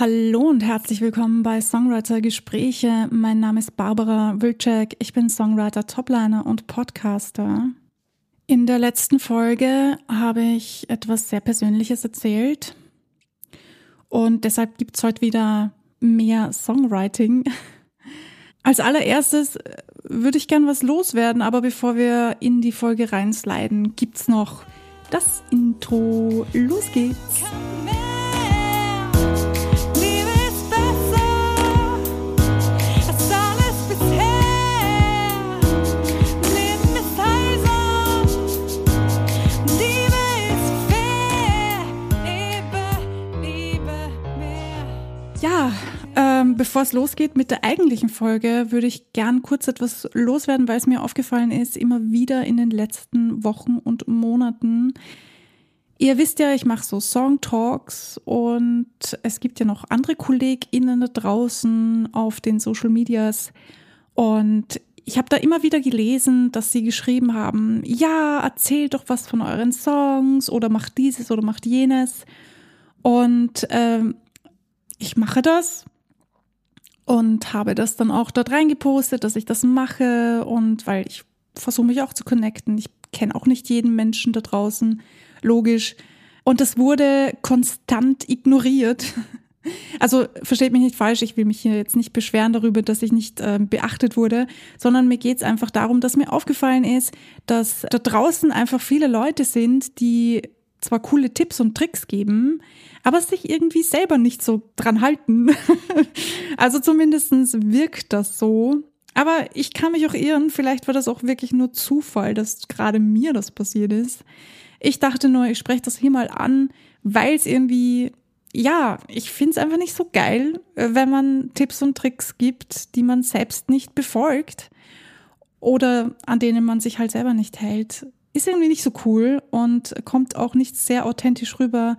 Hallo und herzlich willkommen bei Songwriter Gespräche. Mein Name ist Barbara Wilczek. Ich bin Songwriter, Topliner und Podcaster. In der letzten Folge habe ich etwas sehr Persönliches erzählt und deshalb gibt es heute wieder mehr Songwriting. Als allererstes äh, würde ich gern was loswerden, aber bevor wir in die Folge reinsliden, gibt's noch das Intro. Los geht's! Ähm, bevor es losgeht mit der eigentlichen Folge, würde ich gern kurz etwas loswerden, weil es mir aufgefallen ist, immer wieder in den letzten Wochen und Monaten. Ihr wisst ja, ich mache so Song Talks und es gibt ja noch andere KollegInnen da draußen auf den Social Medias und ich habe da immer wieder gelesen, dass sie geschrieben haben, ja, erzählt doch was von euren Songs oder macht dieses oder macht jenes. Und ähm, ich mache das und habe das dann auch dort reingepostet, dass ich das mache und weil ich versuche mich auch zu connecten. Ich kenne auch nicht jeden Menschen da draußen, logisch. Und das wurde konstant ignoriert. Also versteht mich nicht falsch, ich will mich hier jetzt nicht beschweren darüber, dass ich nicht äh, beachtet wurde, sondern mir geht es einfach darum, dass mir aufgefallen ist, dass da draußen einfach viele Leute sind, die zwar coole Tipps und Tricks geben, aber sich irgendwie selber nicht so dran halten. also zumindestens wirkt das so. Aber ich kann mich auch irren, vielleicht war das auch wirklich nur Zufall, dass gerade mir das passiert ist. Ich dachte nur, ich spreche das hier mal an, weil es irgendwie, ja, ich finde es einfach nicht so geil, wenn man Tipps und Tricks gibt, die man selbst nicht befolgt oder an denen man sich halt selber nicht hält. Ist irgendwie nicht so cool und kommt auch nicht sehr authentisch rüber.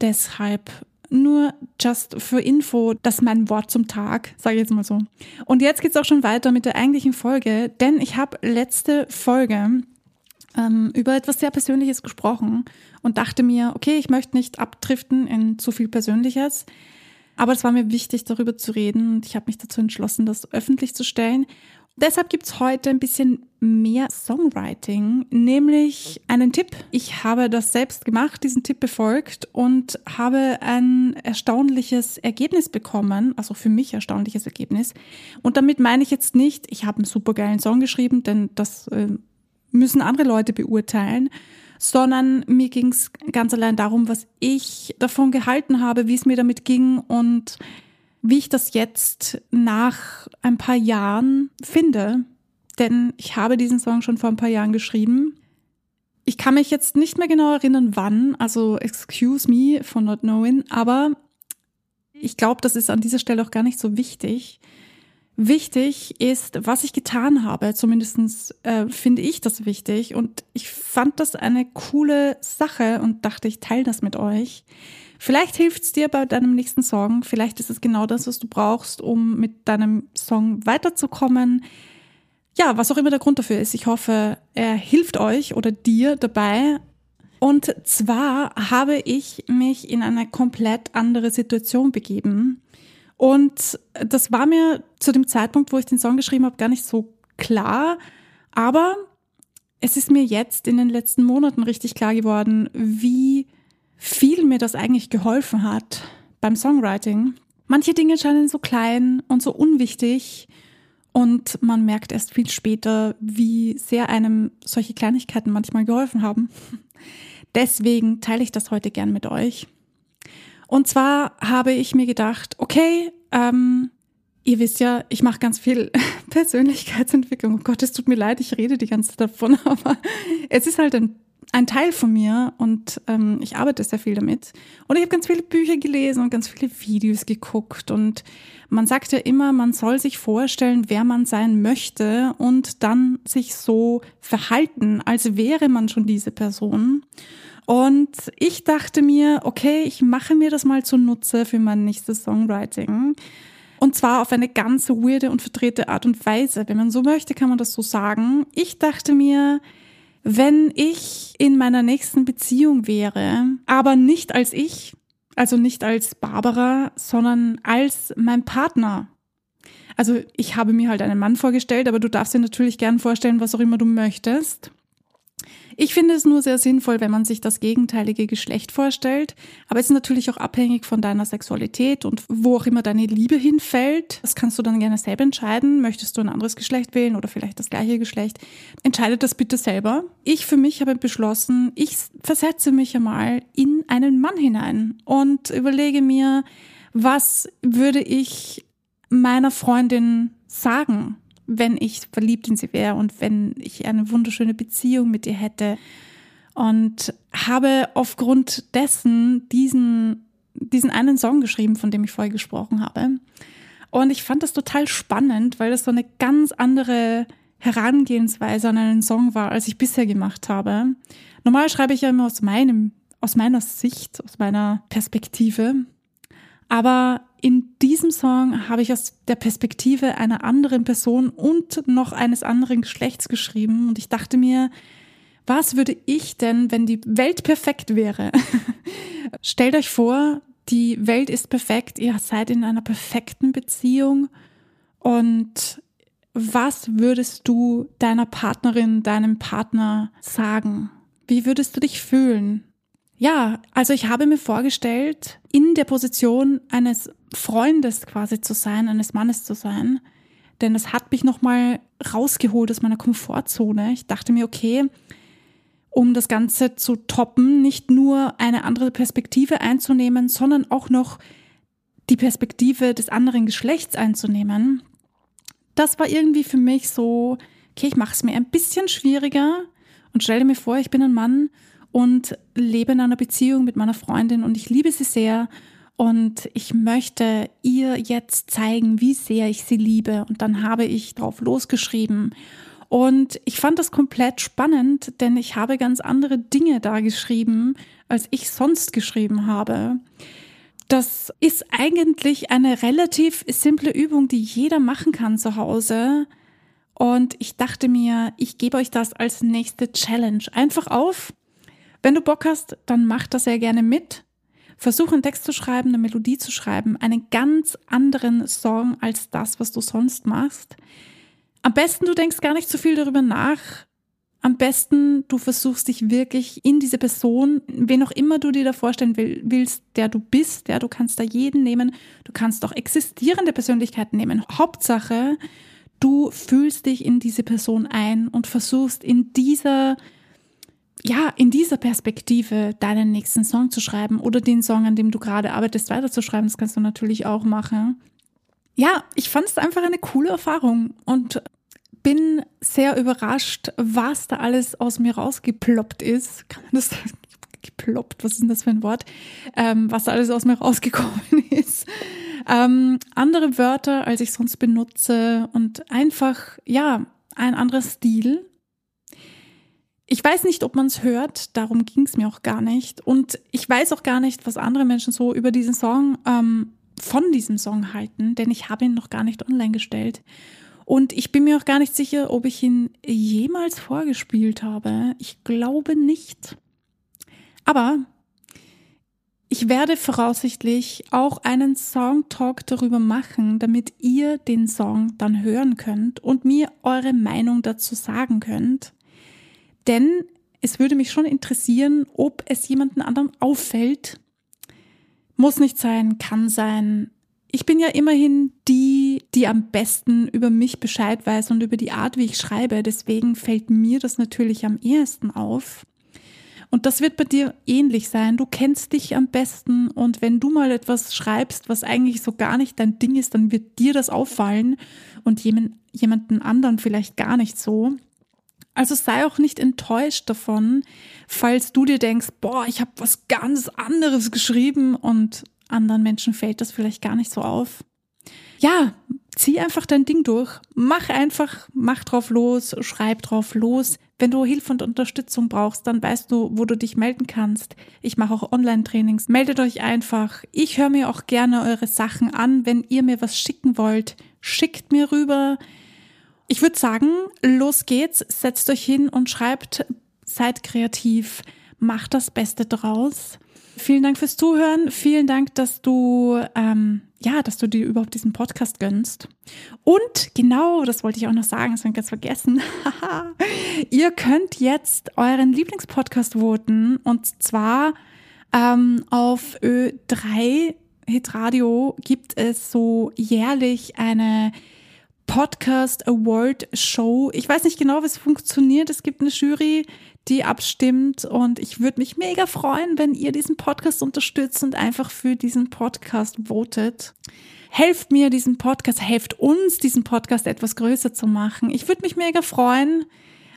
Deshalb nur just für Info, das ist mein Wort zum Tag, sage ich jetzt mal so. Und jetzt geht's auch schon weiter mit der eigentlichen Folge, denn ich habe letzte Folge ähm, über etwas sehr Persönliches gesprochen und dachte mir, okay, ich möchte nicht abdriften in zu viel Persönliches, aber es war mir wichtig, darüber zu reden und ich habe mich dazu entschlossen, das öffentlich zu stellen. Deshalb gibt's heute ein bisschen mehr Songwriting, nämlich einen Tipp. Ich habe das selbst gemacht, diesen Tipp befolgt und habe ein erstaunliches Ergebnis bekommen, also für mich erstaunliches Ergebnis. Und damit meine ich jetzt nicht, ich habe einen supergeilen Song geschrieben, denn das äh, müssen andere Leute beurteilen, sondern mir ging's ganz allein darum, was ich davon gehalten habe, wie es mir damit ging und wie ich das jetzt nach ein paar Jahren finde. Denn ich habe diesen Song schon vor ein paar Jahren geschrieben. Ich kann mich jetzt nicht mehr genau erinnern, wann, also excuse me for not knowing, aber ich glaube, das ist an dieser Stelle auch gar nicht so wichtig. Wichtig ist, was ich getan habe. Zumindestens äh, finde ich das wichtig. Und ich fand das eine coole Sache und dachte, ich teile das mit euch. Vielleicht hilft es dir bei deinem nächsten Song. Vielleicht ist es genau das, was du brauchst, um mit deinem Song weiterzukommen. Ja, was auch immer der Grund dafür ist. Ich hoffe, er hilft euch oder dir dabei. Und zwar habe ich mich in eine komplett andere Situation begeben. Und das war mir zu dem Zeitpunkt, wo ich den Song geschrieben habe, gar nicht so klar. Aber es ist mir jetzt in den letzten Monaten richtig klar geworden, wie viel mir das eigentlich geholfen hat beim Songwriting. Manche Dinge scheinen so klein und so unwichtig und man merkt erst viel später, wie sehr einem solche Kleinigkeiten manchmal geholfen haben. Deswegen teile ich das heute gern mit euch. Und zwar habe ich mir gedacht, okay, ähm, ihr wisst ja, ich mache ganz viel Persönlichkeitsentwicklung. Oh Gott, es tut mir leid, ich rede die ganze Zeit davon, aber es ist halt ein ein Teil von mir und ähm, ich arbeite sehr viel damit. Und ich habe ganz viele Bücher gelesen und ganz viele Videos geguckt. Und man sagt ja immer, man soll sich vorstellen, wer man sein möchte und dann sich so verhalten, als wäre man schon diese Person. Und ich dachte mir, okay, ich mache mir das mal zunutze für mein nächstes Songwriting. Und zwar auf eine ganz weirde und verdrehte Art und Weise. Wenn man so möchte, kann man das so sagen. Ich dachte mir, wenn ich in meiner nächsten Beziehung wäre, aber nicht als ich, Also nicht als Barbara, sondern als mein Partner. Also ich habe mir halt einen Mann vorgestellt, aber du darfst dir natürlich gern vorstellen, was auch immer du möchtest. Ich finde es nur sehr sinnvoll, wenn man sich das gegenteilige Geschlecht vorstellt. Aber es ist natürlich auch abhängig von deiner Sexualität und wo auch immer deine Liebe hinfällt. Das kannst du dann gerne selber entscheiden. Möchtest du ein anderes Geschlecht wählen oder vielleicht das gleiche Geschlecht? Entscheide das bitte selber. Ich für mich habe beschlossen, ich versetze mich einmal in einen Mann hinein und überlege mir, was würde ich meiner Freundin sagen? Wenn ich verliebt in sie wäre und wenn ich eine wunderschöne Beziehung mit ihr hätte. Und habe aufgrund dessen diesen, diesen einen Song geschrieben, von dem ich vorher gesprochen habe. Und ich fand das total spannend, weil das so eine ganz andere Herangehensweise an einen Song war, als ich bisher gemacht habe. Normal schreibe ich ja immer aus meinem, aus meiner Sicht, aus meiner Perspektive. Aber in diesem Song habe ich aus der Perspektive einer anderen Person und noch eines anderen Geschlechts geschrieben und ich dachte mir, was würde ich denn, wenn die Welt perfekt wäre? Stellt euch vor, die Welt ist perfekt, ihr seid in einer perfekten Beziehung und was würdest du deiner Partnerin, deinem Partner sagen? Wie würdest du dich fühlen? Ja, also ich habe mir vorgestellt, in der Position eines Freundes quasi zu sein, eines Mannes zu sein. Denn das hat mich nochmal rausgeholt aus meiner Komfortzone. Ich dachte mir, okay, um das Ganze zu toppen, nicht nur eine andere Perspektive einzunehmen, sondern auch noch die Perspektive des anderen Geschlechts einzunehmen. Das war irgendwie für mich so, okay, ich mache es mir ein bisschen schwieriger und stelle mir vor, ich bin ein Mann und lebe in einer Beziehung mit meiner Freundin und ich liebe sie sehr und ich möchte ihr jetzt zeigen, wie sehr ich sie liebe und dann habe ich drauf losgeschrieben und ich fand das komplett spannend, denn ich habe ganz andere Dinge da geschrieben, als ich sonst geschrieben habe. Das ist eigentlich eine relativ simple Übung, die jeder machen kann zu Hause. Und ich dachte mir, ich gebe euch das als nächste Challenge. Einfach auf, wenn du Bock hast, dann mach das sehr gerne mit. Versuch einen Text zu schreiben, eine Melodie zu schreiben, einen ganz anderen Song als das, was du sonst machst. Am besten, du denkst gar nicht so viel darüber nach. Am besten, du versuchst dich wirklich in diese Person, wen auch immer du dir da vorstellen willst, der du bist, ja, du kannst da jeden nehmen, du kannst auch existierende Persönlichkeiten nehmen. Hauptsache, du fühlst dich in diese Person ein und versuchst in dieser ja, in dieser Perspektive deinen nächsten Song zu schreiben oder den Song, an dem du gerade arbeitest, weiterzuschreiben. Das kannst du natürlich auch machen. Ja, ich fand es einfach eine coole Erfahrung und bin sehr überrascht, was da alles aus mir rausgeploppt ist. Kann man das geploppt, was ist denn das für ein Wort? Ähm, was da alles aus mir rausgekommen ist. Ähm, andere Wörter, als ich sonst benutze und einfach, ja, ein anderer Stil ich weiß nicht, ob man es hört, darum ging es mir auch gar nicht. Und ich weiß auch gar nicht, was andere Menschen so über diesen Song, ähm, von diesem Song halten, denn ich habe ihn noch gar nicht online gestellt. Und ich bin mir auch gar nicht sicher, ob ich ihn jemals vorgespielt habe. Ich glaube nicht. Aber ich werde voraussichtlich auch einen Songtalk darüber machen, damit ihr den Song dann hören könnt und mir eure Meinung dazu sagen könnt. Denn es würde mich schon interessieren, ob es jemanden anderen auffällt. Muss nicht sein, kann sein. Ich bin ja immerhin die, die am besten über mich Bescheid weiß und über die Art, wie ich schreibe. Deswegen fällt mir das natürlich am ehesten auf. Und das wird bei dir ähnlich sein. Du kennst dich am besten und wenn du mal etwas schreibst, was eigentlich so gar nicht dein Ding ist, dann wird dir das auffallen und jemanden anderen vielleicht gar nicht so. Also sei auch nicht enttäuscht davon, falls du dir denkst, boah, ich habe was ganz anderes geschrieben und anderen Menschen fällt das vielleicht gar nicht so auf. Ja, zieh einfach dein Ding durch. Mach einfach, mach drauf los, schreib drauf los. Wenn du Hilfe und Unterstützung brauchst, dann weißt du, wo du dich melden kannst. Ich mache auch Online-Trainings. Meldet euch einfach. Ich höre mir auch gerne eure Sachen an. Wenn ihr mir was schicken wollt, schickt mir rüber. Ich würde sagen, los geht's, setzt euch hin und schreibt, seid kreativ, macht das Beste draus. Vielen Dank fürs Zuhören. Vielen Dank, dass du, ähm, ja, dass du dir überhaupt diesen Podcast gönnst. Und genau, das wollte ich auch noch sagen, das habe ich ganz vergessen. Ihr könnt jetzt euren Lieblingspodcast voten und zwar ähm, auf Ö3 Hitradio gibt es so jährlich eine Podcast Award Show. Ich weiß nicht genau, wie es funktioniert. Es gibt eine Jury, die abstimmt und ich würde mich mega freuen, wenn ihr diesen Podcast unterstützt und einfach für diesen Podcast votet. Helft mir, diesen Podcast, helft uns, diesen Podcast etwas größer zu machen. Ich würde mich mega freuen.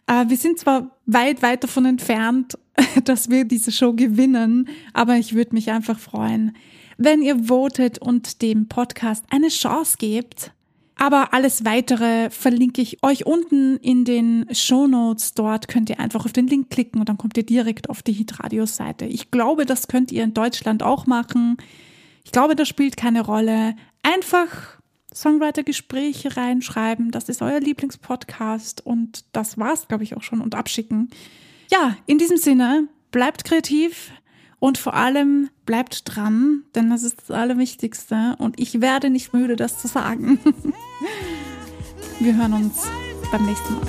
Äh, wir sind zwar weit, weit davon entfernt, dass wir diese Show gewinnen, aber ich würde mich einfach freuen, wenn ihr votet und dem Podcast eine Chance gebt. Aber alles weitere verlinke ich euch unten in den Show Notes. Dort könnt ihr einfach auf den Link klicken und dann kommt ihr direkt auf die Hitradios-Seite. Ich glaube, das könnt ihr in Deutschland auch machen. Ich glaube, das spielt keine Rolle. Einfach Songwriter-Gespräche reinschreiben. Das ist euer Lieblingspodcast und das war's, glaube ich, auch schon und abschicken. Ja, in diesem Sinne, bleibt kreativ, und vor allem bleibt dran, denn das ist das Allerwichtigste. Und ich werde nicht müde, das zu sagen. Wir hören uns beim nächsten Mal.